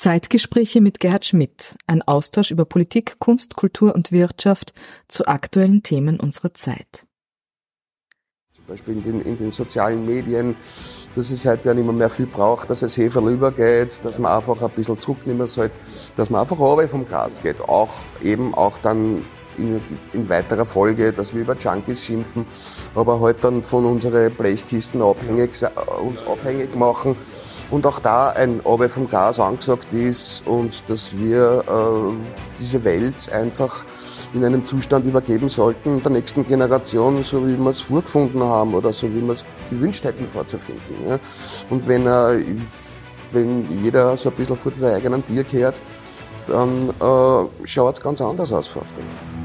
Zeitgespräche mit Gerhard Schmidt, ein Austausch über Politik, Kunst, Kultur und Wirtschaft zu aktuellen Themen unserer Zeit. Zum Beispiel in den, in den sozialen Medien, dass es heute ja nicht mehr, viel braucht, dass es Hefe übergeht, dass man einfach ein bisschen zurücknehmen sollte, dass man einfach runter vom Gas geht. Auch eben auch dann in, in, weiterer Folge, dass wir über Junkies schimpfen, aber halt dann von unseren Blechkisten abhängig, uns abhängig machen und auch da ein Obe vom Gas angesagt ist und dass wir äh, diese Welt einfach in einem Zustand übergeben sollten der nächsten Generation, so wie wir es vorgefunden haben oder so wie wir es gewünscht hätten vorzufinden. Ja. Und wenn, äh, wenn jeder so ein bisschen vor seinem eigenen Tier kehrt, dann äh, schaut es ganz anders aus auf dem.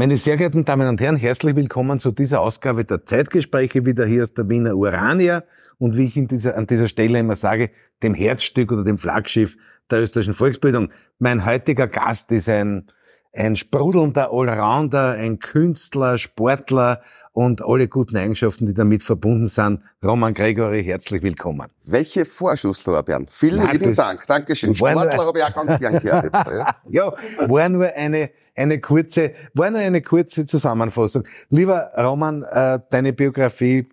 Meine sehr geehrten Damen und Herren, herzlich willkommen zu dieser Ausgabe der Zeitgespräche wieder hier aus der Wiener Urania und wie ich in dieser, an dieser Stelle immer sage, dem Herzstück oder dem Flaggschiff der österreichischen Volksbildung. Mein heutiger Gast ist ein, ein sprudelnder Allrounder, ein Künstler, Sportler, und alle guten Eigenschaften, die damit verbunden sind. Roman Gregory, herzlich willkommen. Welche Vorschusslorbeeren. Vielen Nein, lieben Dank. Dankeschön. Sportler habe ich auch ganz gern gehört jetzt. Ja. ja, war nur eine, eine kurze, war nur eine kurze Zusammenfassung. Lieber Roman, äh, deine Biografie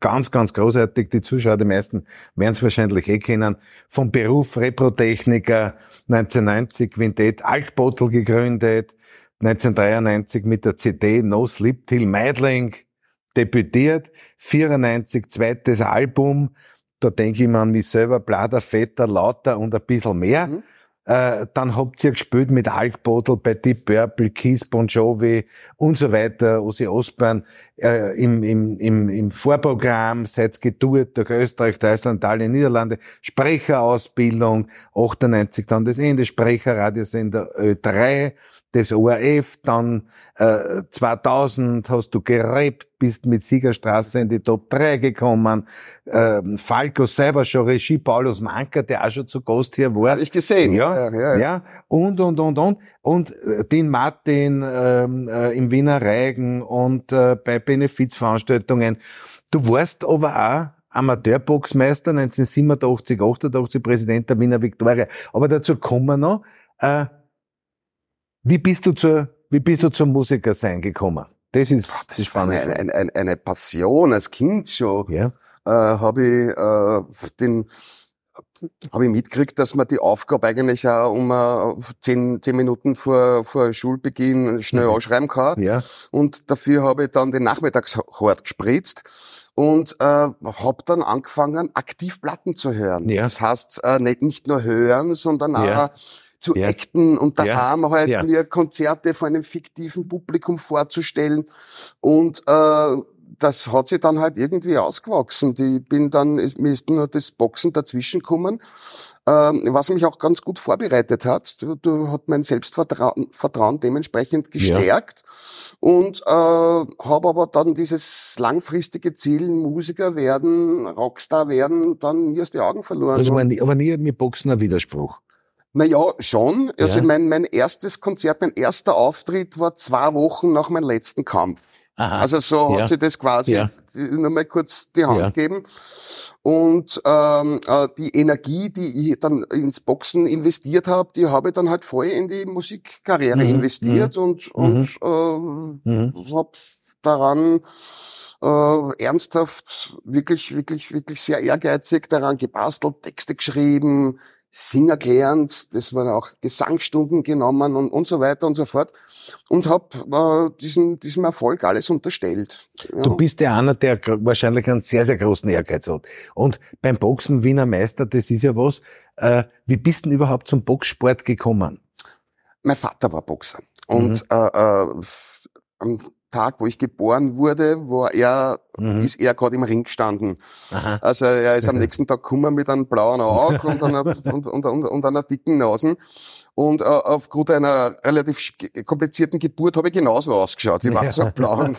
ganz, ganz großartig. Die Zuschauer, die meisten werden es wahrscheinlich eh kennen. Vom Beruf Reprotechniker, 1990 Quintett Altbottel gegründet, 1993 mit der CD No Sleep Till Meidling debütiert, 94 zweites Album, da denke ich mir an mich selber, Blader, Fetter, Lauter und ein bisschen mehr. Mhm. Äh, dann habt ihr gespielt mit Alkbottle bei Deep Purple, Kiss, Bon Jovi und so weiter, Ozzy Osbourne äh, im, im, im, im Vorprogramm, seid getourt durch Österreich, Deutschland, Italien, Niederlande, Sprecherausbildung, 98 dann das Ende, Sprecherradiosender Ö3, das ORF, dann äh, 2000 hast du gerappt, bist mit Siegerstraße in die Top 3 gekommen. Ähm, Falco selber schon Regie, Paulus Manker, der auch schon zu Gast hier war. Hab ich gesehen. Ja, ja, ja. ja. Und, und, und, und. Und äh, den Martin ähm, äh, im Wiener Reigen und äh, bei Benefizveranstaltungen. Du warst aber auch Amateurboxmeister 1987, 88 Präsident der Wiener Viktoria. Aber dazu kommen wir noch. Äh, wie bist du zur, wie bist du zum Musiker sein gekommen? Das ist Ach, das, das war eine, eine, eine, eine Passion als Kind schon. Ja. Äh, habe ich äh, den habe ich mitgekriegt, dass man die Aufgabe eigentlich auch um uh, zehn, zehn Minuten vor, vor Schulbeginn schnell mhm. anschreiben kann. Ja. Und dafür habe ich dann den Nachmittagshort gespritzt und äh, habe dann angefangen, aktiv Platten zu hören. Ja. Das heißt, äh, nicht, nicht nur hören, sondern ja. auch zu ja. acten und da ja. haben halt ja. mir Konzerte vor einem fiktiven Publikum vorzustellen und äh, das hat sich dann halt irgendwie ausgewachsen. Ich bin dann, mir ist nur das Boxen dazwischen gekommen, ähm, was mich auch ganz gut vorbereitet hat. Du, du hat mein Selbstvertrauen Vertrauen dementsprechend gestärkt ja. und äh, habe aber dann dieses langfristige Ziel, Musiker werden, Rockstar werden, dann nie aus den Augen verloren. Also nie, aber nie mit Boxen ein Widerspruch. Naja, schon. Also ja. mein, mein erstes Konzert, mein erster Auftritt war zwei Wochen nach meinem letzten Kampf. Aha. Also so ja. hat sie das quasi ja. nur mal kurz die Hand ja. gegeben. Und ähm, äh, die Energie, die ich dann ins Boxen investiert habe, die habe ich dann halt voll in die Musikkarriere mhm. investiert mhm. und, und mhm. äh, mhm. habe daran äh, ernsthaft, wirklich, wirklich, wirklich sehr ehrgeizig daran gebastelt, Texte geschrieben, Singer gelernt, das waren auch Gesangsstunden genommen und, und so weiter und so fort und habe äh, diesen, diesem Erfolg alles unterstellt. Ja. Du bist ja einer, der wahrscheinlich einen sehr, sehr großen Ehrgeiz hat. Und beim Boxen Wiener Meister, das ist ja was. Äh, wie bist du denn überhaupt zum Boxsport gekommen? Mein Vater war Boxer und mhm. äh, äh, am Tag, wo ich geboren wurde, wo er, mhm. ist er gerade im Ring gestanden. Aha. Also er ist am nächsten Tag gekommen mit einem blauen Auge und einer, und, und, und, und einer dicken Nase. Und äh, aufgrund einer relativ komplizierten Geburt habe ich genauso ausgeschaut. Ich war so blauen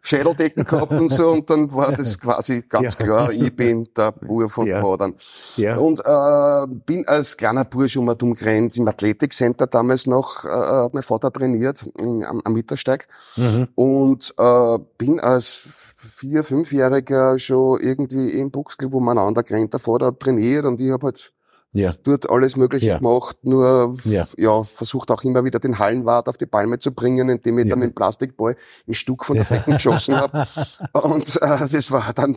Schädeldecken gehabt und so. Und dann war das quasi ganz ja. klar, ich bin der Bur von ja. Padern. Ja. Und äh, bin als kleiner Bursch um umgerannt im Athletikcenter damals noch, äh, hat mein Vater trainiert am, am Mittersteig. Mhm. Und äh, bin als vier, fünfjähriger schon irgendwie im Boxclub umeinander gerannt. Der Vater trainiert und ich habe halt ja. dort alles Mögliche ja. gemacht, nur ja. ja. versucht auch immer wieder den Hallenwart auf die Palme zu bringen, indem ich dann mit dem Plastikball ein Stück von der Becken geschossen habe. Und äh, das war dann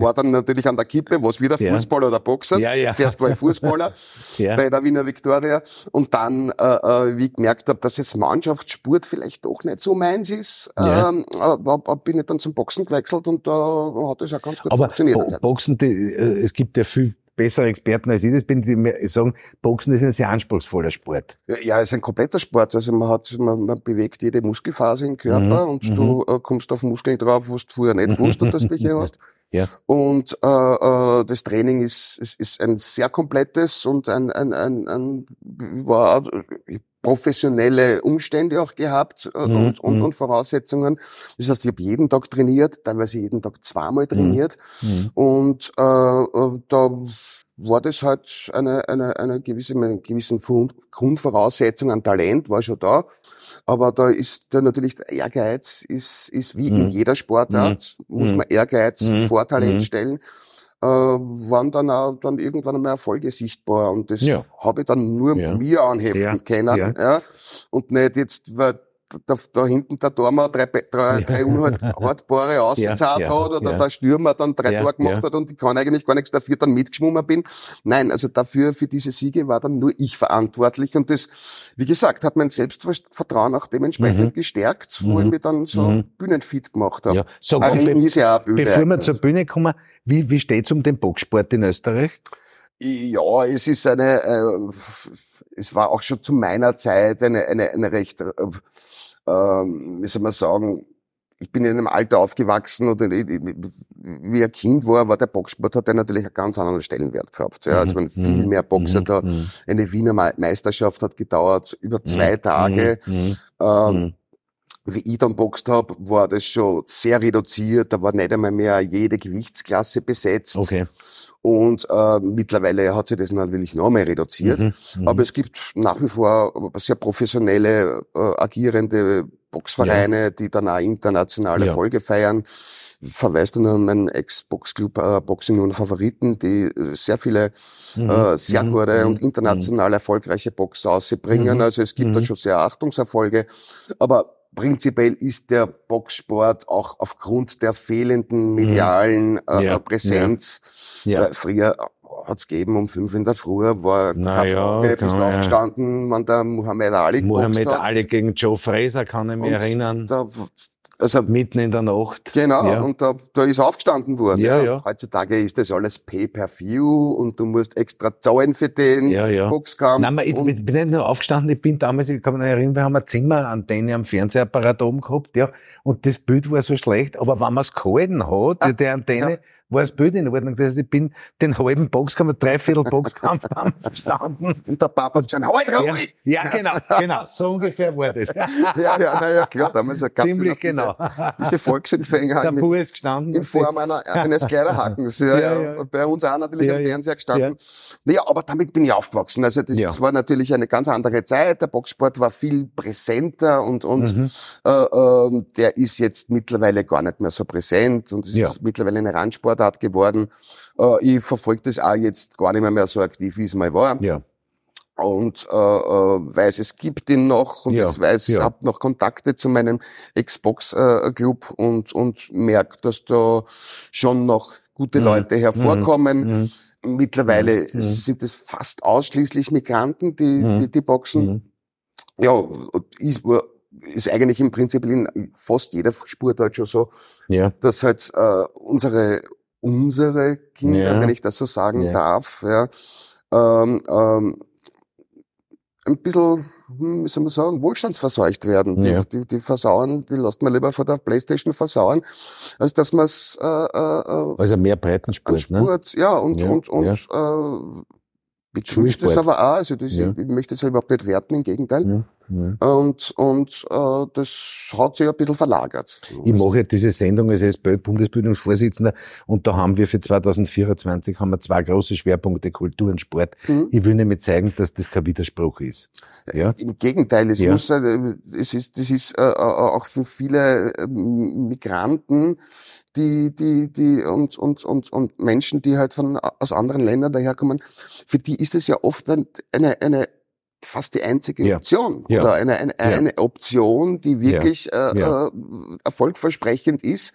war dann natürlich an der Kippe, was wieder Fußballer oder Boxer. Ja, ja. Zuerst war ich Fußballer ja. bei der Wiener Viktoria und dann, äh, äh wie ich gemerkt habe, dass jetzt Mannschaftssport vielleicht doch nicht so meins ist, ja. ähm, äh, bin ich dann zum Boxen gewechselt und da äh, hat das ja ganz gut Aber funktioniert. Bo Boxen, die, äh, es gibt ja viel bessere Experten als ich das bin, die mir sagen, Boxen ist ein sehr anspruchsvoller Sport. Ja, ja ist ein kompletter Sport. Also man hat, man, man bewegt jede Muskelphase im Körper mhm. und mhm. du äh, kommst auf Muskeln drauf, wo du vorher nicht wusstest, dass du welche hast. Ja. Und äh, äh, das Training ist, ist, ist ein sehr komplettes und ein, ein, ein, ein war professionelle Umstände auch gehabt äh, mhm. und, und, mhm. und Voraussetzungen. Das heißt, ich habe jeden Tag trainiert, teilweise jeden Tag zweimal trainiert. Mhm. mhm. Und äh, äh, da war das halt eine, eine, eine gewisse, eine gewissen Grundvoraussetzung an Talent war schon da. Aber da ist da natürlich der Ehrgeiz ist, ist wie mhm. in jeder Sportart, mhm. muss man Ehrgeiz vor Talent stellen waren dann auch dann irgendwann einmal Erfolge sichtbar und das ja. habe ich dann nur ja. mir anheften ja. können ja. ja. und nicht jetzt weil da, da hinten der Dormer drei, drei, drei unhaltbare ausgezahlt ja, hat oder ja. der Stürmer dann drei ja, Tore gemacht hat und ich kann eigentlich gar nichts dafür dann mitgeschwommen bin. Nein, also dafür, für diese Siege war dann nur ich verantwortlich und das, wie gesagt, hat mein Selbstvertrauen auch dementsprechend mhm. gestärkt, wo mhm. ich mich dann so mhm. bühnenfit gemacht habe. Ja. So, ist ja auch Bühne bevor wir zur Bühne kommen, wie, wie steht's um den Boxsport in Österreich? Ja, es ist eine, äh, es war auch schon zu meiner Zeit eine, eine, eine recht, äh, ähm, wie soll man sagen, ich bin in einem Alter aufgewachsen oder wie ein Kind war, war der Boxsport hat ja natürlich einen ganz anderen Stellenwert gehabt. Ja, also man viel mhm. mehr Boxer mhm. da. Mhm. Eine Wiener Meisterschaft hat gedauert über zwei Tage. Ähm, wie ich dann boxt habe, war das schon sehr reduziert. Da war nicht einmal mehr jede Gewichtsklasse besetzt. Okay. Und äh, mittlerweile hat sich das natürlich noch mehr reduziert. Mhm, mhm, Aber es gibt nach wie vor sehr professionelle, äh, agierende Boxvereine, ja. die dann auch internationale ja. Erfolge feiern. Verweist nur an meinen Ex-Boxclub äh, Boxing und Favoriten, die äh, sehr viele mhm. äh, sehr mhm. gute mhm. und international erfolgreiche Boxer ausbringen. Also es gibt da schon sehr Achtungserfolge. Aber prinzipiell ist der Boxsport auch aufgrund der fehlenden medialen äh, ja. Präsenz ja. Ja. Äh, früher hat's gegeben um fünf in der Früh, war Na keine ja, Frage, bist ja. aufgestanden, wenn der Muhammad Ali Muhammad Ali gegen Joe Fraser, kann ich mich erinnern. Da, also mitten in der Nacht. Genau, ja. und da, da ist aufgestanden worden. Ja, ja. Heutzutage ist das alles Pay-per-View und du musst extra zahlen für den ja, ja. Boxkampf. Nein, man ist, ich bin nicht nur aufgestanden, ich bin damals, ich kann mich noch erinnern, wir haben eine Zimmerantenne am Fernsehapparat oben gehabt, ja, und das Bild war so schlecht, aber wenn man es gehalten hat, ah, die Antenne, war das Bild in Ordnung. Das heißt, ich bin den halben Boxkampf, dreiviertel Boxkampf verstanden. Und der Papa hat schon, halt, halt! Ja, ja, genau, genau. So ungefähr war das. ja, ja, naja, klar, damals gab es Ziemlich genau. Diese, diese Volksempfänger. Der Bub ist gestanden. In Form einer, eines Kleiderhackens. Ja, ja, ja, Bei uns auch natürlich ja, am Fernseher gestanden. Ja. Naja, aber damit bin ich aufgewachsen. Also das, das war natürlich eine ganz andere Zeit. Der Boxsport war viel präsenter und, und mhm. äh, äh, der ist jetzt mittlerweile gar nicht mehr so präsent und es ist mittlerweile eine Randsportart Sportart geworden. Äh, ich verfolge das auch jetzt gar nicht mehr, mehr so aktiv, wie es mal war. Ja. Und äh, äh, weiß, es gibt ihn noch und ja, ich weiß, ja. habe noch Kontakte zu meinem Xbox-Club äh, und, und merke, dass da schon noch gute mhm. Leute hervorkommen. Mhm. mhm. Mittlerweile mhm. sind es fast ausschließlich Migranten, die, mhm. die, die boxen. Mhm. Ja, ist, ist eigentlich im Prinzip in fast jeder Sportart schon so, ja. dass halt äh, unsere unsere Kinder, ja. wenn ich das so sagen ja. darf, ja, ähm, ähm, ein bisschen, hm, wie soll man sagen, wohlstandsverseucht werden. Die, ja. die, die versauen, die lässt man lieber vor der Playstation versauen, als dass man es äh, äh, Also mehr Breitensport, Sport, ne? Ja, und, ja. und, und ja. Äh, begrüßt das aber auch. Also das, ja. ich, ich möchte das überhaupt nicht werten, im Gegenteil. Ja. Und, und äh, das hat sich ein bisschen verlagert. Ich mache ja diese Sendung als SPÖ-Bundesbildungsvorsitzender und da haben wir für 2024 haben wir zwei große Schwerpunkte, Kultur und Sport. Mhm. Ich will nämlich zeigen, dass das kein Widerspruch ist. Ja? Im Gegenteil, es, ja. muss, äh, es ist, das ist äh, äh, auch für viele Migranten die, die, die und, und, und, und Menschen, die halt von aus anderen Ländern daherkommen, für die ist es ja oft eine, eine fast die einzige ja. Option ja. oder eine, eine, eine Option, die wirklich ja. Äh, äh, erfolgversprechend ist.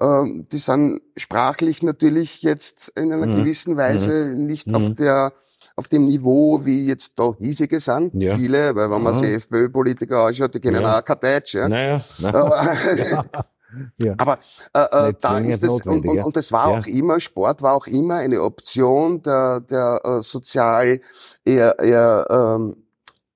Ähm, die sind sprachlich natürlich jetzt in einer mhm. gewissen Weise mhm. nicht mhm. auf der auf dem Niveau, wie jetzt da hiesige sind. Ja. Viele, weil wenn man sich FPÖ-Politiker anschaut, die kennen ja. auch kein Deutsch. Ja. Naja. naja. Ja. Aber äh, äh da ist es, und, und, und das war ja. auch immer, Sport war auch immer eine Option der, der äh, sozial eher, eher ähm,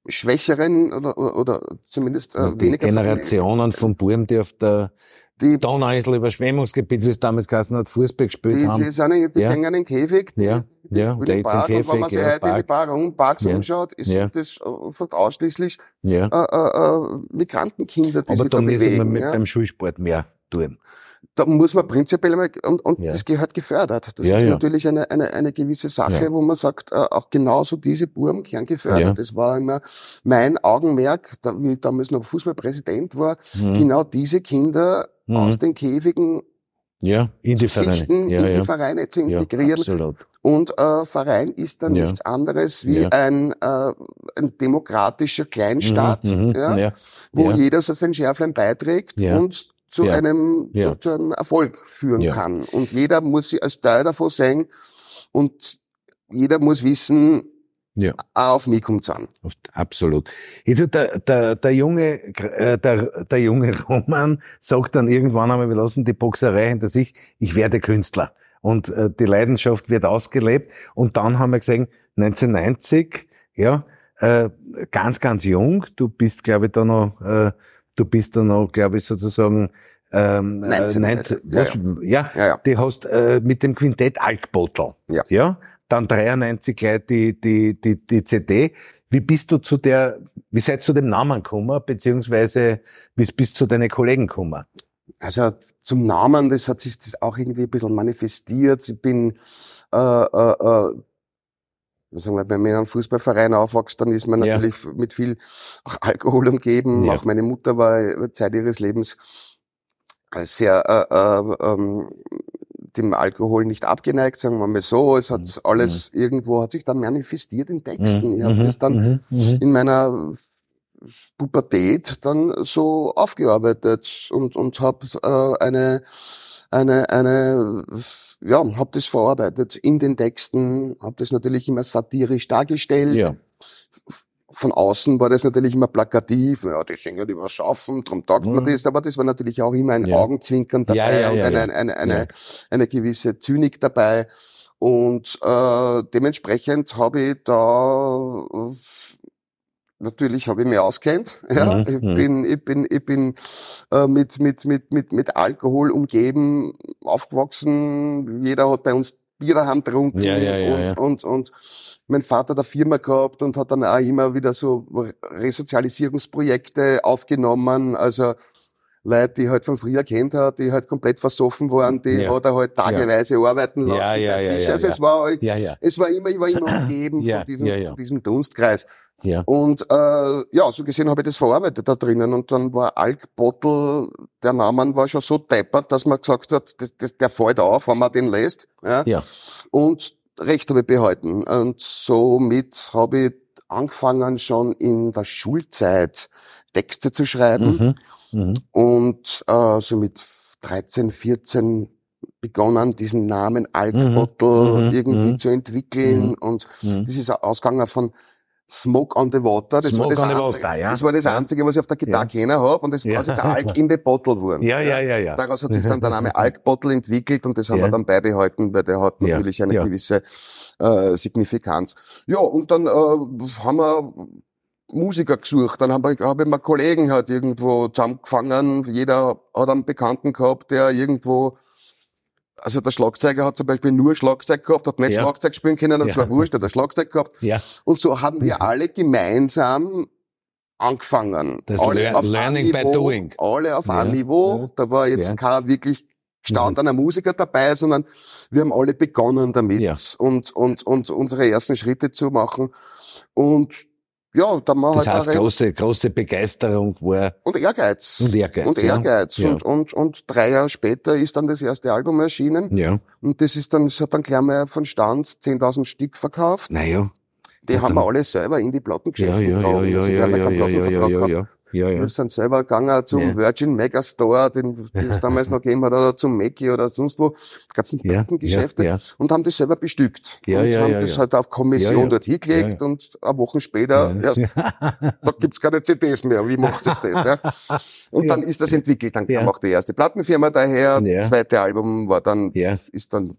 schwächeren oder, oder zumindest äh, weniger Generationen von Buben, die auf der die Donauinsel Überschwemmungsgebiet, wie es damals geheißen hat, Fußball gespielt die, haben. Die, sind, die ja. hängen in Käfig. Ja, ja, der jetzt in Käfig. Und wenn man sich ja, heute Park. in die Bar Parks ja. anschaut, ist ja. das äh, ausschließlich ja. äh, äh, Migrantenkinder, die Aber sich da bewegen. Aber da müssen wir ja. beim Schulsport mehr tun da muss man prinzipiell mal, und, und ja. das gehört gefördert. Das ja, ist ja. natürlich eine, eine, eine gewisse Sache, wo man sagt, äh, auch genauso diese Buben gern gefördert. Das war immer mein Augenmerk, da, wie ich damals noch Fußballpräsident war, mhm. genau diese Kinder mhm. aus den Käfigen ja, in die Vereine, ja, in die Vereine zu integrieren. absolut. Und äh, Verein ist dann nichts anderes wie ein, äh, ein demokratischer Kleinstaat, mhm, mhm ja, wo jeder so sein Schärflein beiträgt und zu ja. einem ja. Zu, einem Erfolg führen ja. kann. Und jeder muss sich als Teil davon sehen und jeder muss wissen, ja. auf mich kommt's an. Absolut. Jetzt der, der, der junge, äh, der, der junge Roman sagt dann irgendwann einmal, wir lassen die Boxerei hinter sich, ich werde Künstler. Und äh, die Leidenschaft wird ausgelebt. Und dann haben wir gesehen, 1990, ja, äh, ganz, ganz jung, du bist, glaube ich, da noch, äh, du bist da noch, glaube ich, sozusagen ähm, 19, 19 ja, ja. ja, ja, die hast äh, mit dem Quintett Alkbottel. Ja. ja. Dann 93 gleich die, die, die, die CD. Wie bist du zu der, wie seid zu dem Namen gekommen, beziehungsweise wie bist du zu deinen Kollegen gekommen? Also zum Namen, das hat sich das auch irgendwie ein bisschen manifestiert. Ich bin äh, äh, äh, sagen wir, wenn man in einem Fußballverein aufwächst, dann ist man natürlich ja. mit viel Alkohol umgeben. Ja. Auch meine Mutter war Zeit ihres Lebens sehr äh, äh, ähm, dem Alkohol nicht abgeneigt, sagen wir mal so. Es hat mhm. alles mhm. irgendwo, hat sich dann manifestiert in Texten. Mhm. Ich habe das dann mhm. mhm. in meiner Pubertät dann so aufgearbeitet und, und habe äh, eine, eine, eine ja, habe das verarbeitet in den Texten, habe das natürlich immer satirisch dargestellt. Ja. Von außen war das natürlich immer plakativ, ja, die singen über Schaffen, drum taugt mhm. man das, aber das war natürlich auch immer ein ja. Augenzwinkern dabei ja, und eine, eine, eine, eine, eine gewisse Zynik dabei. Und äh, dementsprechend habe ich da natürlich habe ich mich auskennt. Ja, mhm. ich mhm. bin, ich bin, ich bin äh, mit mit mit mit mit Alkohol umgeben, aufgewachsen. Jeder hat bei uns Bier daheim getrunken ja, ja, ja, und, ja. und und mein Vater der Firma gehabt und hat dann auch immer wieder so Resozialisierungsprojekte aufgenommen. Also Leute, die halt von früher kennt hat, die halt komplett versoffen waren, die ja. hat er halt tageweise ja. arbeiten lassen. Ja, ja, ja, ja, also es war halt, es war immer, ich war immer umgeben von, diesem, von diesem Dunstkreis. Ja. Und äh, ja, so gesehen habe ich das verarbeitet da drinnen. Und dann war Alkbottel, der Name war schon so deppert, dass man gesagt hat, das, das, der fällt auf, wenn man den lässt. Ja. ja. Und Recht habe ich behalten. Und somit habe ich angefangen, schon in der Schulzeit Texte zu schreiben. Mhm. Mhm. Und äh, so mit 13, 14 begonnen, diesen Namen Alkbottel mhm. mhm. irgendwie mhm. zu entwickeln. Mhm. Und das ist ausgegangen von Smoke on the Water. Das, Smoke war das, einzige, water, ja. das war das ja. Einzige, was ich auf der Gitarre ja. kennen habe. Und das ja. ist jetzt Alk in the Bottle geworden. Ja, ja, ja, ja. Daraus hat sich dann der Name Alk Bottle entwickelt und das haben wir dann beibehalten, weil der hat natürlich eine gewisse äh, Signifikanz. Ja, und dann äh, haben wir Musiker gesucht. Dann habe ich, hab ich mir Kollegen halt irgendwo zusammengefangen. Jeder hat einen Bekannten gehabt, der irgendwo also der Schlagzeuger hat zum Beispiel nur Schlagzeug gehabt, hat nicht Ja. Schlagzeug spielen können, und Ja. zwar wurscht, hat er Schlagzeug gehabt. Ja. Und so haben wir alle gemeinsam angefangen. Das alle Lear- Learning by Niveau, doing. Alle auf Ja, einem Niveau. Da war jetzt ja. Mhm. kein wirklich gestandener Musiker dabei, sondern wir haben alle begonnen damit Ja. und, und, und unsere ersten Schritte zu machen. Und ja, da war Das halt heißt, große, große Begeisterung war und Ehrgeiz. und Ehrgeiz. Und ja. Ehrgeiz. Ja. Und, und, und drei Jahre später ist dann das erste Album erschienen. Ja. Und das ist dann, das hat dann gleich mal von Stand 10.000 Stück verkauft. Naja. Die Ja, haben wir alle selber in die Ja, Plattengeschäfte ja, ja, ja, ja, ja, ja, ja, ja, Plattenvertrag ja, gehabt. ja. Ja, ja. Wir sind selber gegangen zum Ja. Virgin Megastore, den den es damals noch gegeben hat, oder zum Mackie oder sonst wo, ganzen Ja, Plattengeschäfte, ja, ja. und haben das selber bestückt. Ja, und ja, haben ja, das halt auf Kommission dort hingelegt und eine Woche später, erst, da gibt's keine CDs mehr, wie macht es das? Ja? Und dann ist das entwickelt, dann kam auch die erste Plattenfirma daher, das zweite Album war dann, ist dann,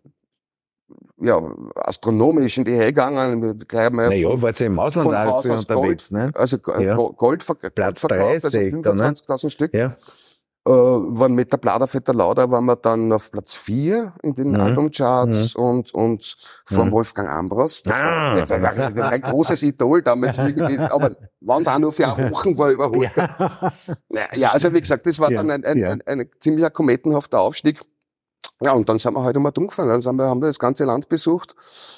ja, astronomisch in die Höhe gegangen, Naja, war ja im Ausland auch viel unterwegs, ne? also Ja. Go- Gold, ver Platz Gold verkauft, 30 also dann, ne? 25.000 Stück. Ja. Äh, waren mit der Pladervetter Lauder waren wir dann auf Platz 4 in den Mhm. Albumcharts und, und von Mhm. Wolfgang Ambros. Das Ah. war, das war ein, großes Idol damals. aber waren es auch nur für eine Woche, war überholt. Ja. Ja, also wie gesagt, das war Ja, dann ein, ein, ein, ein ziemlicher kometenhafter Aufstieg. Ja, und dann sind wir halt immer umgefahren. Dann sind wir, haben wir das ganze Land besucht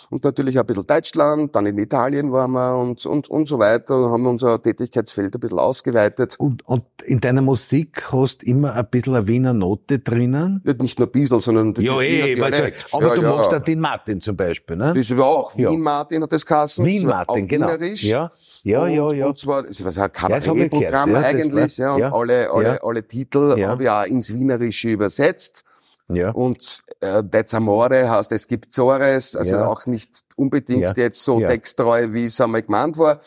und natürlich ein bisschen Deutschland, dann in Italien waren wir und, und, und so weiter und haben unser Tätigkeitsfeld ein bisschen ausgeweitet. Und, und in deiner Musik hast immer ein bisschen eine Wiener Note drinnen? Nicht nicht nur Biesel, sondern das Ja, Wiener eh, weil Dialekt. aber ja, du ja. magst den Dean Martin zum Beispiel, ne? Das war auch Ja. Wien Martin hat das geheißen. Wien Martin, genau. Wienerisch. Ja, ja, und, ja, ja. Und zwar, das war ein Ja, Kabarettprogramm ja, eigentlich, war- ja, und ja. alle, alle, Ja. alle Titel Ja. habe ich auch ins Wienerische übersetzt. Ja. Und äh, Dez Amore heißt, es gibt Zores, also Ja. auch nicht unbedingt Ja. jetzt so Ja. texttreu, wie es einmal gemeint war.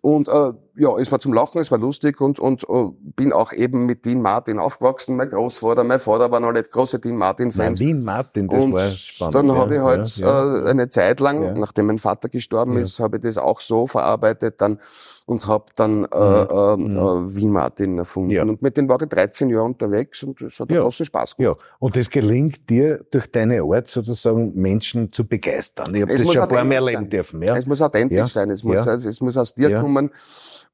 Und äh, ja, es war zum Lachen, es war lustig und, und äh, bin auch eben mit Dean Martin aufgewachsen. Mein Großvater, mein Vater waren alle große Dean Martin-Fans. Wien Martin, das Und war spannend. dann habe ich halt ja. Äh, eine Zeit lang, nachdem mein Vater gestorben ist, habe ich das auch so verarbeitet dann und habe dann äh, äh, Mhm. äh, Wien Martin erfunden. Und mit dem war ich 13 Jahre unterwegs und es hat Ja. großen Spaß gemacht. Ja, und es gelingt dir durch deine Art sozusagen Menschen zu begeistern. Ich habe das schon ein paar erleben sein. dürfen. Ja. Es muss authentisch Ja. sein, es muss, Ja. es muss aus dir kommen.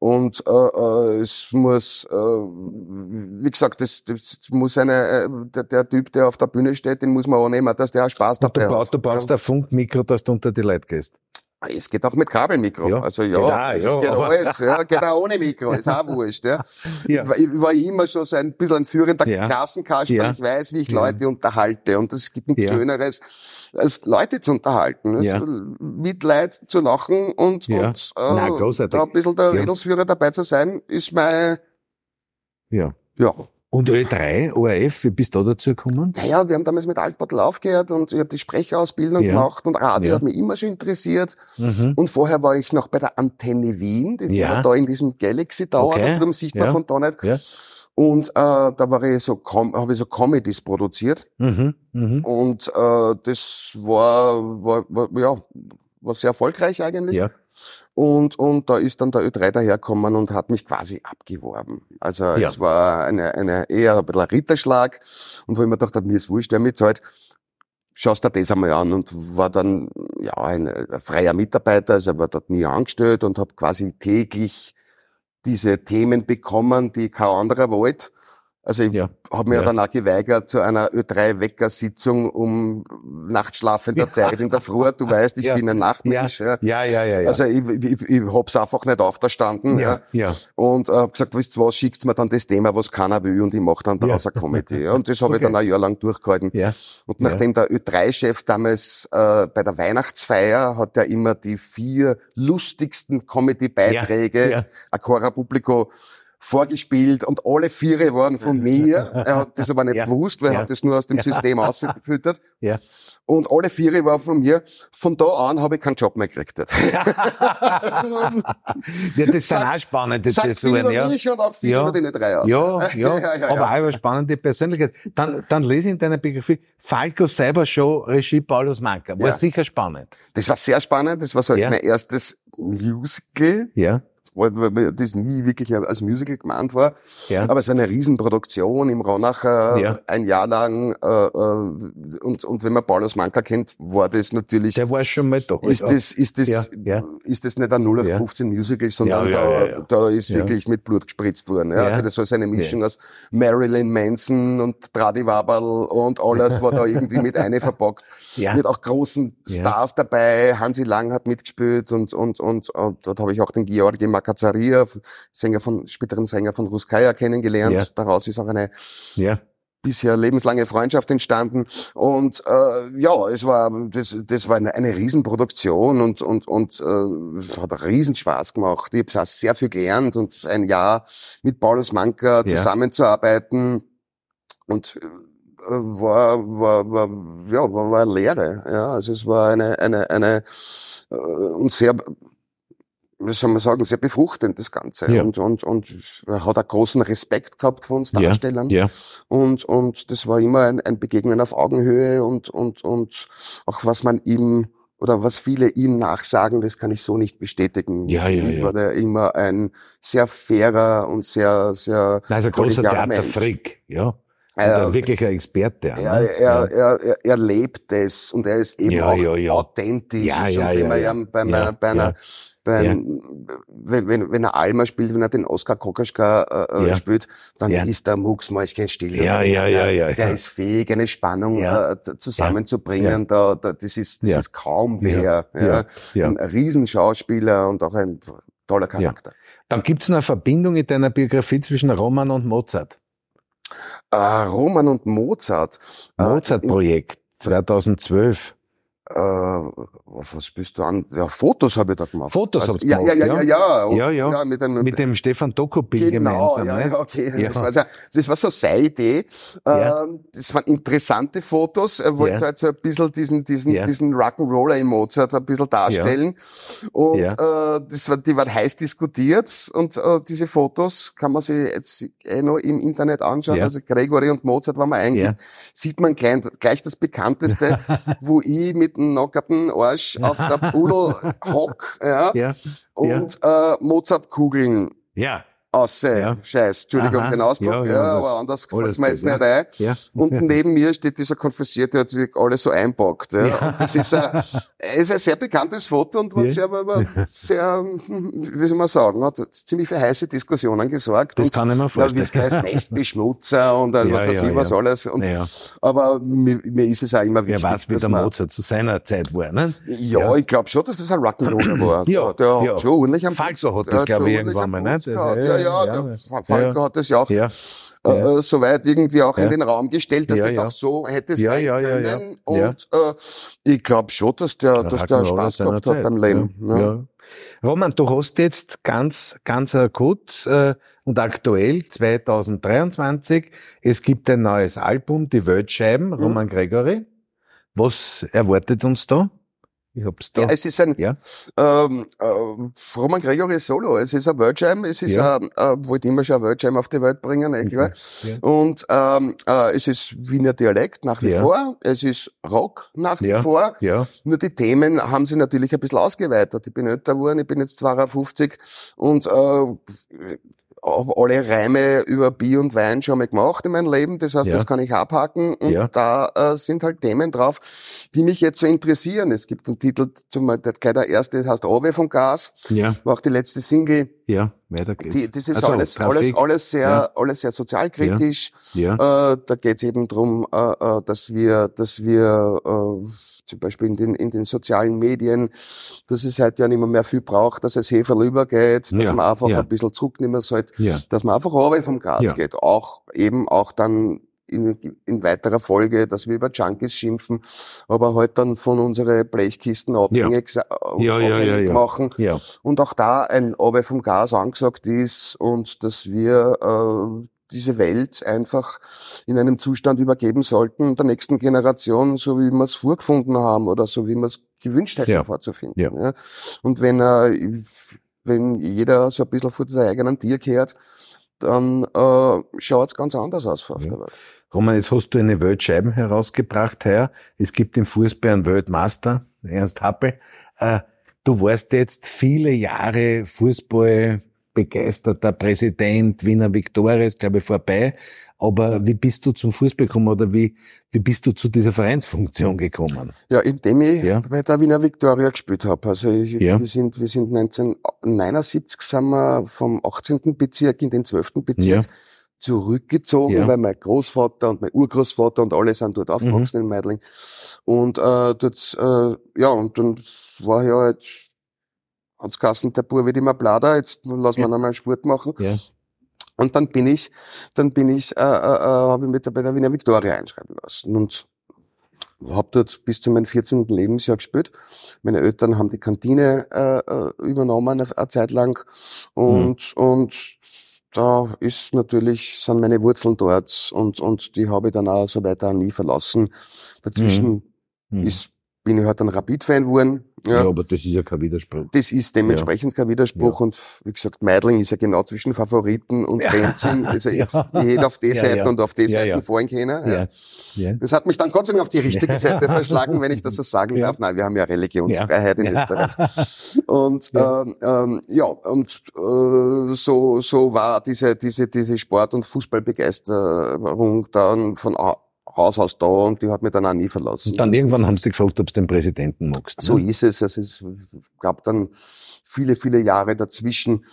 Und äh, äh, es muss, äh, wie gesagt, das, das muss eine, äh, der, der Typ, der auf der Bühne steht, den muss man annehmen, dass der auch Spaß Und du, dabei hat. du brauchst ein Funkmikro, dass du unter die Leute gehst. Es geht auch mit Kabelmikro. Ja, Also ja, auch, es ja, geht aber- alles, ja, geht auch ohne Mikro, ist auch wurscht. Ja. Ja. Ich, war- ich immer schon so ein bisschen ein führender Ja. Klassenkasper. Ja. Ich weiß, wie ich. Leute unterhalte und es gibt nichts. Schöneres, als Leute zu unterhalten. Also Mitleid zu lachen und, Ja. und äh, großartig. da ein bisschen der. Redelsführer dabei zu sein, ist mein, Ja. ja. Und Ö3, ORF, wie bist du da dazu gekommen? Naja, wir haben damals mit Altbottel aufgehört und ich habe die Sprecherausbildung Ja. gemacht und Radio Ja. hat mich immer schon interessiert. Mhm. Und vorher war ich noch bei der Antenne Wien, die Ja. war da in diesem Galaxy Tower, Okay. da man Ja. von da nicht. Ja. Und äh, da war ich so, Com habe ich so Comedies produziert Mhm. Mhm. und äh, das war, war, war ja war sehr erfolgreich eigentlich. Ja. Und, und da ist dann der Ö3 daherkommen und hat mich quasi abgeworben. Also Ja. es war eine, eine eher ein bisschen ein Ritterschlag und wo ich mir gedacht habe, mir ist wurscht, wer mitzahlt, schaust dir das einmal an und war dann ja ein, ein freier Mitarbeiter, also war dort nie angestellt und habe quasi täglich diese Themen bekommen, die kein anderer wollte. Also ich Ja. habe mir Ja. dann auch geweigert zu einer Ö3-Weckersitzung um nachtschlafender Ja. Zeit in der Früh. Du weißt, ich Ja. bin ein Nachtmensch. Ja. Ja, ja, ja, ja. Also ich, ich, ich hab's einfach nicht aufverstanden. Ja. ja. Und äh, hab gesagt, wisst was, schickt mir dann das Thema, was keiner will und ich mache dann daraus Ja. eine Comedy. Und das habe Okay. ich dann ein Jahr lang durchgehalten. Ja. Und nachdem der Ö3-Chef damals äh, bei der Weihnachtsfeier hat er immer die vier lustigsten Comedy-Beiträge, ja. Acora Publico, vorgespielt und alle vier waren von mir. Er hat das aber nicht Ja. gewusst, weil Ja. er hat das nur aus dem Ja. System ausgefüttert. Ja. Und alle vier waren von mir. Von da an habe ich keinen Job mehr gekriegt. Ja, das sind auch spannende über ja. mich und auch viel Ja. über die drei aus. Ja, ja, ja, aber auch eine spannende Persönlichkeit. Dann, dann lese ich in deiner Biografie Falco Cyber Show, Regie Paulus Manka. War sicher spannend. Das war sehr spannend. Das war so Ja. mein erstes Musical. Ja. Weil das nie wirklich als Musical gemeint war. Ja. Aber es war eine Riesenproduktion im Ronacher, ja. ein Jahr lang. Äh, äh, und, und wenn man Paulus Manka kennt, war das natürlich... Der war schon mal da. Ist das, ist das, ja. Ja. ist das nicht ein 0815 Musical, sondern da, da ist wirklich mit Blut gespritzt worden. Ja? Also das war so eine Mischung aus Marilyn Manson und Tradi Waberl und alles war da irgendwie mit eine verpackt. Ja. Mit auch großen Stars dabei. Hansi Lang hat mitgespielt und, und, und, und dort habe ich auch den Georgi Makazaria, Sänger von, späteren Sänger von Ruskaya kennengelernt. Ja. Daraus ist auch eine ja. bisher lebenslange Freundschaft entstanden. Und äh, ja, es war das, das war eine, eine Riesenproduktion und und und äh, hat riesen Spaß gemacht. Ich habe sehr viel gelernt und ein Jahr mit Paulus Manka zusammenzuarbeiten und äh, war, war, war, ja, war, war eine Lehre. Ja, also es war eine, eine, eine, äh, und sehr, wie soll man sagen, sehr befruchtend, das Ganze. Ja. Und, und, und er hat auch großen Respekt gehabt von uns Darstellern. Ja. ja. Und, und das war immer ein, ein Begegnen auf Augenhöhe und, und, und auch was man ihm, oder was viele ihm nachsagen, das kann ich so nicht bestätigen. Ja, ja, ich ja. war da immer ein sehr fairer und sehr, sehr... Also großer Theaterfreak, ja. Ein wirklicher Experte. Er, ne? er, er, er, er lebt es und er ist eben ja, auch ja, ja. authentisch. Ja, ja, und wenn ja, man ja. bei, einer, bei einer, bei Ja. wenn, wenn, wenn er Alma spielt, wenn er den Oskar Kokoschka äh, Ja. spielt, dann Ja. ist der Mucksmäuschen still. Ja, ja, ja, ja, Der ist fähig, eine Spannung äh, zusammenzubringen. Da, da, das ist, das ist kaum wer. Ja. Ein Riesenschauspieler und auch ein toller Charakter. Dann gibt's noch eine Verbindung in deiner Biografie zwischen Roman und Mozart. Äh, Roman und Mozart. Äh, Mozart-Projekt 2012. Äh, was spielst du an? Ja, Fotos habe ich da gemacht. Fotos hast du ja, gemacht, ja, ja, ja, ja, Ja, ja. ja mit einem, Mit dem Stefan Dokopil genau, gemeinsam. ja, ne? ja, okay. Ja. Das, war, so- das war so seine Idee. Ja. Ähm, das waren interessante Fotos. Er wollte Ja. halt so ein bisschen diesen, diesen, Ja. diesen Rock'n'Roller in Mozart ein bisschen darstellen. Und äh, das war, die waren heiß diskutiert und äh, diese Fotos kann man sich jetzt eh noch im Internet anschauen. Also Gregory und Mozart, wenn man eingibt, sieht man gleich, gleich das bekannteste, wo ich mit einem nackerten Arsch auf der Pudel hock ja, Ja. und äh, Mozartkugeln Ja. Aussehen. Ja. Scheiß, Entschuldigung Aha. den Ausdruck, Ja, ja, ja, aber anders fällt mir jetzt nicht ein. Ja. Und neben mir steht dieser Konfessierte, der hat alles so einpackt. Ja. Ja. Das ist ein, ist ein sehr bekanntes Foto und Ja. sehr, sehr, wie soll man sagen, hat ziemlich für heiße Diskussionen gesorgt. Das und, kann ich mir Ja, vorstellen. wie es heißt, Nestbeschmutzer und äh, Ja, was weiß ja, ich was ja. alles. Und, Ja. Aber mir, mir ist es auch immer wichtig, weiß, wie dass der Mozart zu seiner Zeit war, ne? ja, Ja. ich glaube schon, dass das ein Rock'n'Roller war. Ja, der ja. hat schon ordentlich am Falco hat das, glaube ich, irgendwann mal, ne? Ja, Ja, ja, der. Falco hat das ja auch Ja. äh, soweit irgendwie auch in den Raum gestellt, dass das auch so hätte sein können. ja. Ja. Und äh, ich glaube schon, dass der, dass der Spaß gehabt hat beim Leben. Roman, du hast jetzt ganz, ganz akut äh, und aktuell 2023, es gibt ein neues Album, Die Weltscheiben, Roman Gregory. Was erwartet uns da? Ich hab's da. Ja, es ist ein Ja. ähm, äh, Roman Gregory Solo. Es ist ein Worldjam. Es ist Ja. ein, äh, wollte immer schon ein Worldjam auf die Welt bringen, klar. Ja. Und ähm, äh, es ist Wiener Dialekt nach wie vor. Es ist Rock nach wie vor. Ja, Nur die Themen haben sie natürlich ein bisschen ausgeweitet. Ich bin älter geworden, ich bin jetzt 52 und äh, alle Reime über Bier und Wein schon mal gemacht in meinem Leben. Das heißt, Ja. das kann ich abhaken. Und Ja. da äh, sind halt Themen drauf, die mich jetzt so interessieren. Es gibt einen Titel, zum Beispiel, gleich der erste, das heißt Ove vom Gas, ja, war auch die letzte Single. ja, weiter geht's. Die, das ist Also, alles, alles, alles sehr, Ja. alles sehr sozialkritisch. Ja, Äh, da geht es eben drum, äh, äh, dass wir, dass wir äh, zum Beispiel in den, in den sozialen Medien, dass es heute ja nicht mehr, mehr viel braucht, dass es Heferl übergeht, dass Ja, man einfach ja. ein bisschen zurücknehmen sollte, ja, dass man einfach runter vom Gas Ja. geht. Auch eben auch dann in, in weiterer Folge, dass wir über Junkies schimpfen, aber halt dann von unsere Blechkisten abhängig, Ja, ja, ja, machen und auch da ein Obe vom Gas angesagt ist und dass wir äh, diese Welt einfach in einem Zustand übergeben sollten der nächsten Generation, so wie wir es vorgefunden haben oder so wie wir es gewünscht hätten vorzufinden. Ja. Ja. Und wenn äh, wenn jeder so ein bisschen vor seinem eigenen Tier kehrt, dann äh, schaut es ganz anders aus auf Ja. der Welt. Roman, jetzt hast du eine Weltscheiben herausgebracht heuer. Es gibt im Fußball einen Weltmaster, Ernst Happel. Äh, du warst jetzt viele Jahre Fußball begeisterter Präsident, Wiener Viktoria ist, glaube ich, vorbei. Aber wie bist du zum Fußball gekommen oder wie, wie bist du zu dieser Vereinsfunktion gekommen? Ja, indem ich ja. bei der Wiener Viktoria gespielt habe. Also ich, ja. wir sind, wir sind 1979 sind wir vom 18. Bezirk in den 12. Bezirk. Ja zurückgezogen, ja. weil mein Großvater und mein Urgroßvater und alle sind dort aufgewachsen mhm. in Meidling. Und äh, dort, äh, ja, und dann war ich halt, hat's geheißen, der Bub wird immer blader, jetzt lass ja. mal einen Sport machen. Ja. Und dann bin ich, dann bin ich, äh, äh, äh habe ich mit bei der Wiener Viktoria einschreiben lassen und habe dort bis zu meinem 14. Lebensjahr gespielt. Meine Eltern haben die Kantine äh, äh übernommen eine, eine Zeit lang und mhm. und da ist natürlich, sind meine Wurzeln dort und, und die habe ich dann auch so weiter nie verlassen. Dazwischen mhm. ist bin ich halt ein Rapid-Fan geworden. Ja. ja, aber das ist ja kein Widerspruch. Das ist dementsprechend ja. kein Widerspruch. Ja. Und wie gesagt, Meidling ist ja genau zwischen Favoriten und Benzin. Also ich, ich hätte auf die Seiten und auf die Seiten fahren können. Das hat mich dann Gott sei Dank auf die richtige Seite verschlagen, wenn ich das so sagen darf. Nein, wir haben ja Religionsfreiheit in Österreich. Und ähm, ähm, ja, und äh, so, so war diese, diese, diese Sport- und Fußballbegeisterung dann von Haus aus da und die hat mich dann auch nie verlassen. Und dann irgendwann haben sie dich gefragt, ob du den Präsidenten magst. Ne? So ist es. Also es gab dann viele, viele Jahre dazwischen,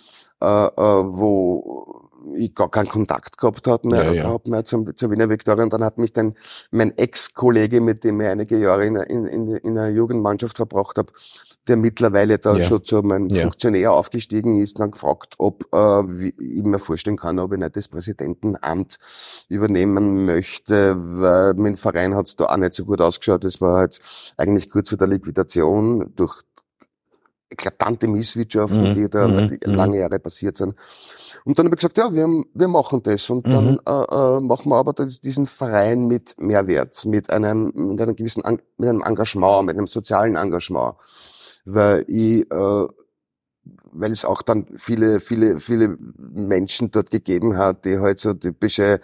äh, äh, wo ich gar keinen Kontakt gehabt habe mehr, ja, ja. gehabt mehr zum, zur Wiener Viktoria. Und dann hat mich dann mein Ex-Kollege, mit dem ich einige Jahre in, in, in, in einer Jugendmannschaft verbracht habe, der mittlerweile da ja. schon zu einem ja. Funktionär aufgestiegen ist, dann gefragt, ob äh, wie, ich mir vorstellen kann, ob ich nicht das Präsidentenamt übernehmen möchte, weil dem Verein hat es da auch nicht so gut ausgeschaut. Das war halt eigentlich kurz vor der Liquidation durch eklatante Misswirtschaften, mhm. die da mhm. lange Jahre passiert sind. Und dann habe ich gesagt, ja, wir, wir machen das. Und dann mhm. äh, äh, machen wir aber diesen Verein mit Mehrwert, mit einem, mit einem gewissen, mit einem Engagement, mit einem sozialen Engagement weil ich, äh, weil es auch dann viele, viele, viele Menschen dort gegeben hat, die halt so typische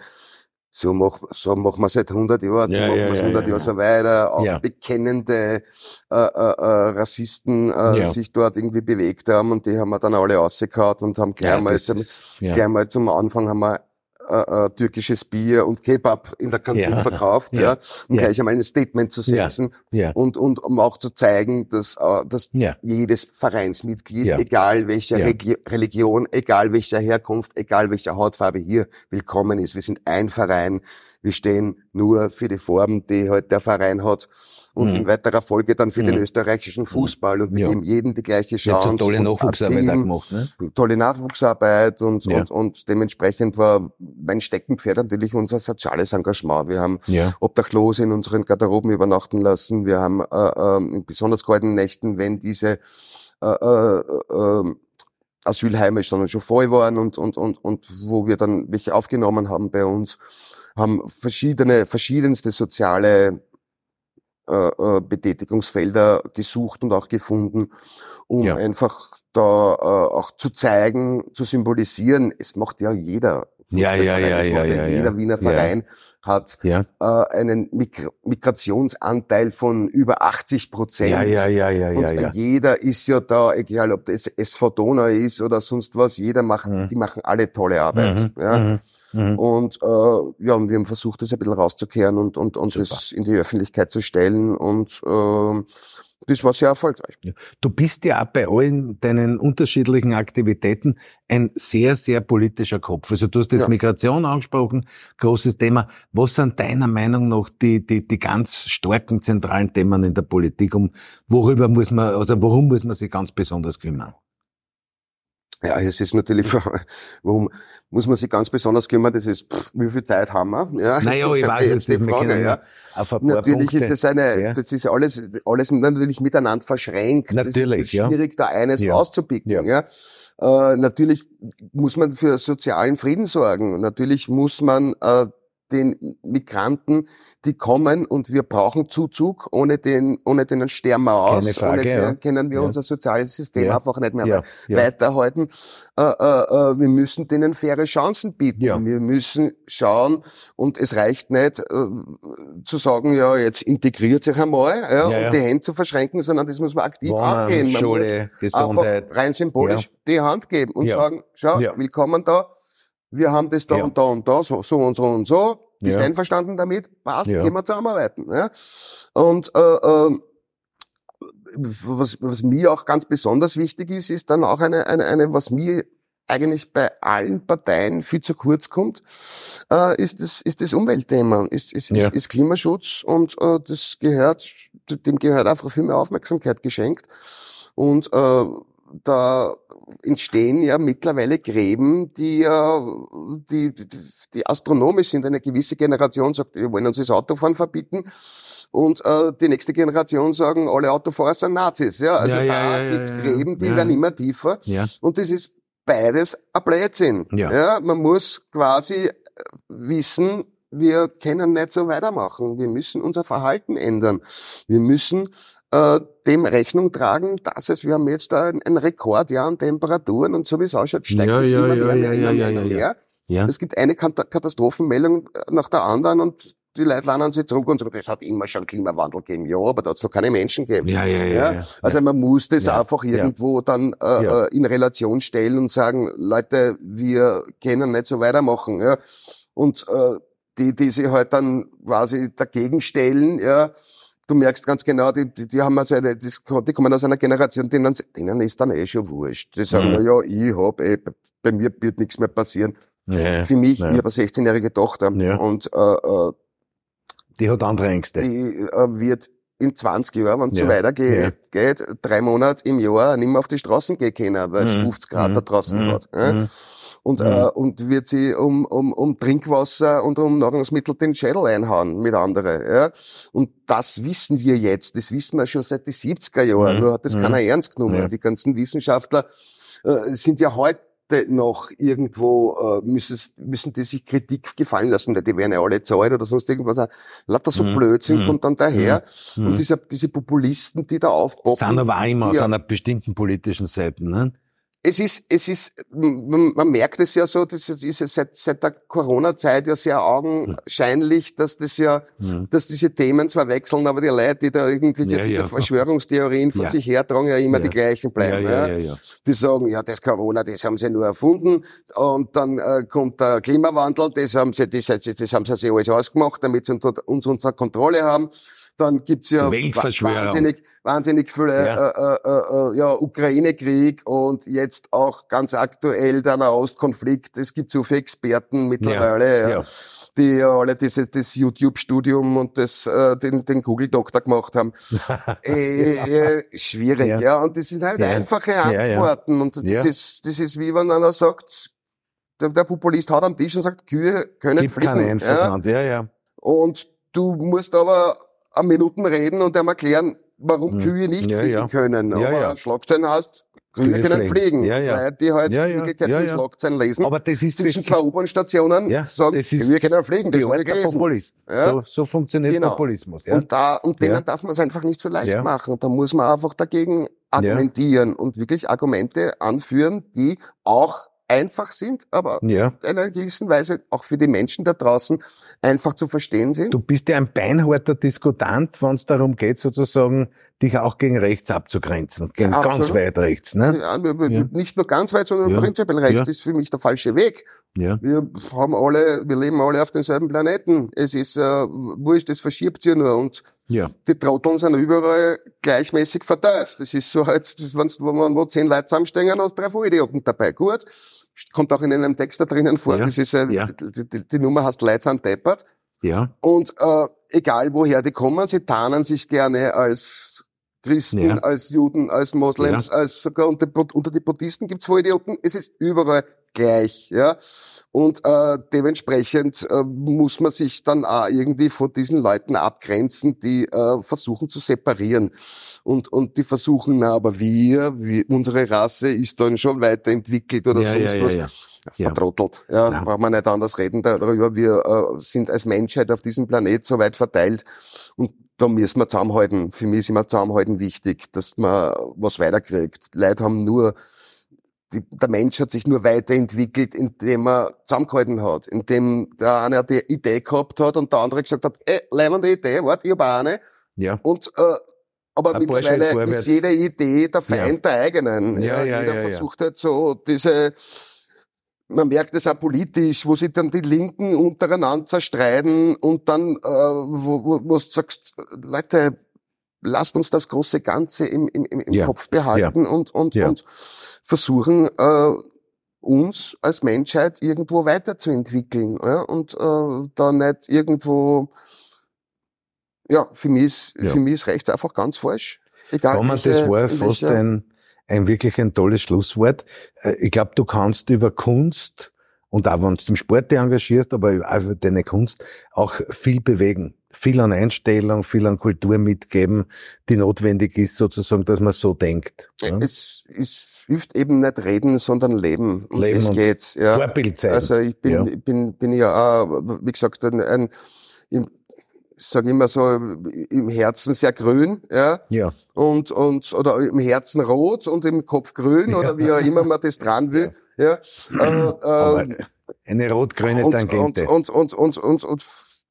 so mach, so machen wir seit 100 Jahren, ja, machen ja, wir es 100 ja, Jahre so weiter, auch bekennende äh, äh, äh, Rassisten äh, sich dort irgendwie bewegt haben und die haben wir dann alle rausgehauen und haben gleich, mal, zum, gleich mal zum Anfang haben wir äh, äh, türkisches Bier und Kebab in der Kantine ja, verkauft, ja, ja um ja. gleich einmal ein Statement zu setzen und und um auch zu zeigen, dass äh, dass jedes Vereinsmitglied, egal welcher Religion, egal welcher Herkunft, egal welcher Hautfarbe hier willkommen ist. Wir sind ein Verein, wir stehen nur für die Form, die halt der Verein hat und mhm. in weiterer Folge dann für mhm. den österreichischen Fußball und ja. mit jedem die gleiche Chance. Ja, tolle Nachwuchsarbeit auch gemacht, ne? Tolle Nachwuchsarbeit und, ja. und, und dementsprechend war mein Steckenpferd natürlich unser soziales Engagement. Wir haben ja. Obdachlose in unseren Garderoben übernachten lassen. Wir haben äh, äh, in besonders kalten Nächten, wenn diese äh, äh, äh, Asylheime schon schon voll waren und, und, und, und wo wir dann welche aufgenommen haben bei uns, haben verschiedene, verschiedenste soziale äh, äh, Betätigungsfelder gesucht und auch gefunden, um ja. einfach da äh, auch zu zeigen, zu symbolisieren, es macht ja jeder. Ja, ja, ja, ja, ja, Jeder Wiener Verein hat äh, einen Mig Migrationsanteil von über 80 Prozent. Ja, ja, ja, ja, und ja, ja. jeder ist ja da, egal ob das SV Donau ist oder sonst was, jeder macht, mhm. die machen alle tolle Arbeit. Mhm. Ja. Mhm. Mhm. Und äh, ja, und wir haben versucht, das ein bisschen rauszukehren und, und, und das in die Öffentlichkeit zu stellen. Und äh, das war sehr erfolgreich. Du bist ja auch bei allen deinen unterschiedlichen Aktivitäten ein sehr, sehr politischer Kopf. Also du hast jetzt ja. Migration angesprochen, großes Thema. Was sind deiner Meinung nach die, die, die ganz starken zentralen Themen in der Politik? Um worüber muss man, also worum muss man sich ganz besonders kümmern? Ja, es ist natürlich, warum muss man sich ganz besonders kümmern, das ist, pff, wie viel Zeit haben wir? Ja, naja, ich weiß jetzt die Frage, ja. Auf ein natürlich Punkte. ist es eine, ja. das ist alles, alles natürlich miteinander verschränkt. Natürlich, es ist schwierig, ja. da eines ja. rauszupicken, ja. ja. Äh, natürlich muss man für sozialen Frieden sorgen. Natürlich muss man äh, den Migranten, die kommen und wir brauchen Zuzug, ohne den, ohne den sterben wir aus, Keine Frage, ohne den ja. können wir Ja. unser soziales System Ja. einfach nicht mehr weiterhalten. Äh, äh, äh, wir müssen denen faire Chancen bieten. Wir müssen schauen und es reicht nicht äh, zu sagen, ja, jetzt integriert sich einmal ja, und die Hände zu verschränken, sondern das muss man aktiv Wohnen, angehen. Man Schule, muss Gesundheit. rein symbolisch die Hand geben und sagen, schau, willkommen da, wir haben das da Ja. und da und da, so, so und so und so. Bist Ja. einverstanden damit? Passt, Ja. gehen wir zusammenarbeiten. Ja? Und äh, äh, was, was mir auch ganz besonders wichtig ist, ist dann auch eine, eine, eine was mir eigentlich bei allen Parteien viel zu kurz kommt, äh, ist das, ist das Umweltthema, ist, ist, Ja. ist, ist Klimaschutz und äh, das gehört, dem gehört einfach viel mehr Aufmerksamkeit geschenkt. Und äh, da entstehen ja mittlerweile Gräben, die ja, die, die, die astronomisch sind. Eine gewisse Generation sagt, wir wollen uns das Autofahren verbieten. Und äh, die nächste Generation sagen, alle Autofahrer sind Nazis. Ja, also Ja, ja, da ja, ja, gibt's ja, ja. Gräben, die Ja. werden immer tiefer. Ja. Und das ist beides ein Blödsinn. Ja. man muss quasi äh, wissen, wir können nicht so weitermachen. Wir müssen unser Verhalten ändern. Wir müssen äh, dem Rechnung tragen, dass es, wir haben jetzt da ein, ein Rekordjahr an Temperaturen und so wie es ausschaut, steigt Ja, es ja, immer ja, mehr, ja, mehr, ja, ja, mehr, ja, ja. Ja. Es gibt eine Kata- Katastrophenmeldung nach der anderen und die Leute lernen sich zurück und sagen, es hat immer schon Klimawandel gegeben. Ja, aber da hat es noch keine Menschen gegeben. Ja, ja, ja, ja. Also man muss das Ja, einfach ja. irgendwo dann äh, Ja. äh, in Relation stellen und sagen, Leute, wir können nicht so weitermachen. Ja. Und äh, die, die sich halt dann quasi dagegen stellen, ja, du merkst ganz genau, die, die, die haben also eine, die kommen aus einer Generation, denen, denen ist dann eh schon wurscht. Die sagen, Mhm. ja, ich hab eh, bei- mir wird nichts mehr passieren. ja. Für mich, ja. ich habe eine 16-jährige Tochter Ja. und äh, äh, Die hat andere Ängste. die äh, wird in 20 Jahren, wenn es so Ja, weitergeht, geht, drei Monate im Jahr nicht mehr auf die Straßen gehen können, weil es Mhm, 50 Grad mhm, da draußen mhm, hat. Ja? Mhm. Und, Mhm. äh, und wird sie um, um, um Trinkwasser und um Nahrungsmittel den Schädel einhauen mit anderen. Ja? Und das wissen wir jetzt, das wissen wir schon seit den 70er Jahren, Mhm, nur hat das mhm. keiner ernst genommen. Ja. Die ganzen Wissenschaftler äh, sind ja heute noch irgendwo, äh, müssen, müssen die sich Kritik gefallen lassen, weil die werden ja alle zahlt oder sonst irgendwas. Lauter so Mhm. Blödsinn Mhm. kommt dann daher. Mhm. Und diese, diese Populisten, die da aufpoppen. Sind aber auch immer aus ja, einer bestimmten politischen Seite, ne? Es ist, es ist, man, merkt es ja so, das ist ja seit, seit der Corona-Zeit ja sehr augenscheinlich, dass das ja, Mhm. dass diese Themen zwar wechseln, aber die Leute, die da irgendwie Ja, ja. Verschwörungstheorien von Ja. sich hertragen, ja immer Ja. die gleichen bleiben. ja, Ja, ja, ja. Die sagen, ja, das Corona, das haben sie nur erfunden und dann äh, kommt der Klimawandel, das haben sie, das, das haben sie sich alles ausgemacht, damit sie unter, uns unter Kontrolle haben. Dann gibt's ja wahnsinnig, wahnsinnig viele Ja. äh, äh, äh, ja, Ukraine-Krieg und jetzt auch ganz aktuell der Nahostkonflikt. Es gibt so viele Experten mittlerweile, Ja, ja, die ja alle diese, das YouTube-Studium und das, äh, den, den Google-Doktor gemacht haben. äh, äh, schwierig, Ja. ja. Und das sind halt Ja. einfache Ja, ja. Antworten. Und das, ist, das ist wie wenn einer sagt, der, der Populist haut am Tisch und sagt, Kühe können Gibt fliegen. keine ja. Ja, ja. Und du musst aber Minuten reden und dem erklären, warum Hm. Kühe nicht Ja, fliegen ja. können. Ja, aber ja. Schlagzeilen heißt, Kühe, Kühe können fliegen. Ja, ja. Weil die halt Ja, ja. Wirklichkeit Ja, ja. Schlagzeilen lesen. Aber das ist zwischen zwei U-Bahn-Stationen ja, sagen, das ist Kühe können fliegen, das die Art der. Populist. Ja. So, so funktioniert Genau. Populismus. Ja. Und da, und denen Ja. darf man es einfach nicht so leicht Ja. machen. Da muss man einfach dagegen argumentieren und wirklich Argumente anführen, die auch einfach sind, aber ja. in einer gewissen Weise auch für die Menschen da draußen einfach zu verstehen sind. Du bist ja ein beinharter Diskutant, wenn es darum geht, sozusagen, dich auch gegen rechts abzugrenzen. Gegen Ja, ganz absolut. weit rechts, ne? Ja. Nicht nur ganz weit, sondern prinzipiell rechts ist für mich der falsche Weg. Ja. Wir haben alle, wir leben alle auf demselben Planeten. Es ist äh, wurscht, es verschiebt sich nur und Ja. die Trotteln sind überall gleichmäßig verteilt. Das ist so halt, wenn's, wo man wo zehn Leute zusammenstehen, hast drei Vollidioten dabei. Gut, kommt auch in einem Text da drinnen vor. Ja. Das ist äh, Ja. die, die, die Nummer heißt Leute sind deppert. Ja. Und äh, egal woher die kommen, sie tarnen sich gerne als Christen, Ja. als Juden, als Moslems, als sogar unter, unter die Buddhisten gibt's Vollidioten. Es ist überall gleich, ja. Und äh, dementsprechend äh, muss man sich dann auch irgendwie von diesen Leuten abgrenzen, die äh, versuchen zu separieren. Und, und die versuchen, na, aber wir, wir, unsere Rasse ist dann schon weiterentwickelt oder ja, sonst ja, ja, was. ja. ja. vertrottelt. Ja, Nein. braucht man nicht anders reden darüber. Wir äh, sind als Menschheit auf diesem Planet so weit verteilt und da müssen wir zusammenhalten. Für mich ist immer zusammenhalten wichtig, dass man was weiterkriegt. Leute haben nur die, der Mensch hat sich nur weiterentwickelt, indem er zusammengehalten hat, indem der eine die Idee gehabt hat und der andere gesagt hat, ey, leibende Idee, warte, ich hab auch eine. Ja. Und äh, aber Ein mittlerweile ist jede Idee der Feind ja. der eigenen. Ja, ja, Jeder versucht halt so diese, man merkt es auch politisch, wo sich dann die Linken untereinander zerstreiten und dann, äh, wo, wo, wo du sagst, Leute, lasst uns das große Ganze im, im, im ja. Kopf behalten und, und, und versuchen, äh, uns als Menschheit irgendwo weiterzuentwickeln ja? und äh, da nicht irgendwo ja, für mich ist, ja. für mich ist rechts einfach ganz falsch. Egal, Roman, welche, das war fast ein, ein wirklich ein tolles Schlusswort. Äh, ich glaube, du kannst über Kunst und auch wenn du im Sport dich engagierst, aber auch über deine Kunst auch viel bewegen. Viel an Einstellung, viel an Kultur mitgeben, die notwendig ist, sozusagen, dass man so denkt. Ja? Es, es hilft eben nicht reden, sondern leben. Um leben es geht's. Ja. Vorbild sein. Also ich bin, ja. bin, bin ja auch, wie gesagt, ein, ein ich sage immer so, im Herzen sehr grün, ja. Ja. Und, und, oder im Herzen rot und im Kopf grün ja. oder wie auch immer man das dran will, ja. ja. Äh, äh, eine rot-grüne Tangente. Und, und, und, und, und, und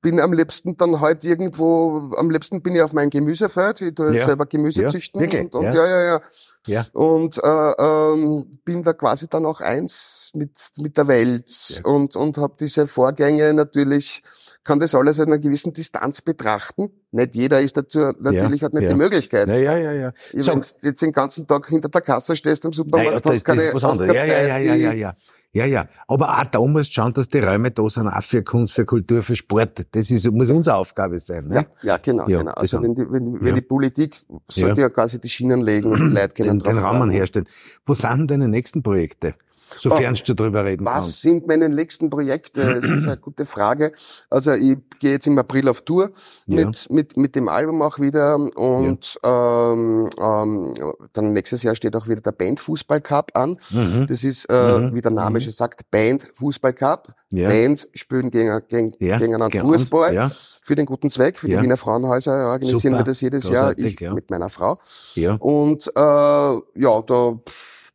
bin am liebsten dann halt irgendwo, am liebsten bin ich auf mein Gemüsefeld, ich tue ja. selber Gemüse ja. züchten Wirklich? und, und ja. ja, ja, ja. Ja. Und äh, ähm, bin da quasi dann auch eins mit mit der Welt und und habe diese Vorgänge natürlich kann das alles in einer gewissen Distanz betrachten. Nicht jeder ist dazu, natürlich hat nicht die Möglichkeit. Ja, ja, ja, ja. Wenn du jetzt den ganzen Tag hinter der Kasse stehst im Supermarkt, naja, hast keine, hast keine ja, Zeit. Ja, ja, ja, ja, ja. Ja, Aber auch da musst du schauen, dass die Räume da sind, auch für Kunst, für Kultur, für Sport. Das ist, muss unsere Aufgabe sein. Ne? Ja, ja genau, ja, genau. Also wenn die, wenn, wenn die Politik sollte ja. quasi die Schienen legen und die Leute können den, den Rahmen herstellen. Wo sind denn deine nächsten Projekte? Sofern oh, du darüber reden was kannst. Was sind meine nächsten Projekte? Das ist eine gute Frage. Also ich gehe jetzt im April auf Tour ja. mit, mit, mit dem Album auch wieder und ja. ähm, ähm, dann nächstes Jahr steht auch wieder der Band Fußball Cup an. Mhm. Das ist, äh, mhm. wie der Name mhm. schon sagt, Band Fußball Cup. Ja. Bands spielen gegen, gegen, ja. gegeneinander Fußball. Ja. Für den guten Zweck, für die Wiener Frauenhäuser organisieren Super. wir das jedes Großartig, Jahr, ich mit meiner Frau. Ja. Und äh, ja, da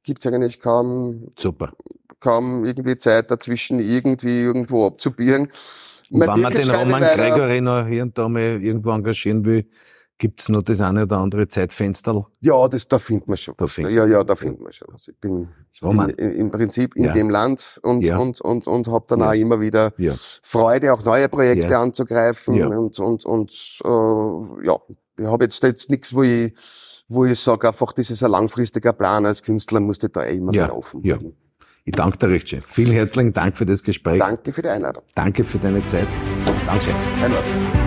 gibt's eigentlich kaum, Super. kaum irgendwie Zeit dazwischen, irgendwie irgendwo abzubieren. Und wenn man den Roman Gregory noch hier und da mal irgendwo engagieren will, gibt's noch das eine oder andere Zeitfenster? Ja, das, da findet man schon. Da find ja, ja, da findet man schon. Also ich bin, ich bin im Prinzip in ja. dem Land und, ja. und, und, und habe dann ja. auch immer wieder Freude, auch neue Projekte anzugreifen und, und, und äh, ja, ich habe jetzt, jetzt nichts, wo ich wo ich sage, einfach, das ist ein langfristiger Plan. Als Künstler musst du da eh immer ja, offen ja. Ich danke dir recht schön. Vielen herzlichen Dank für das Gespräch. Danke für die Einladung. Danke für deine Zeit. Dankeschön. Einladung.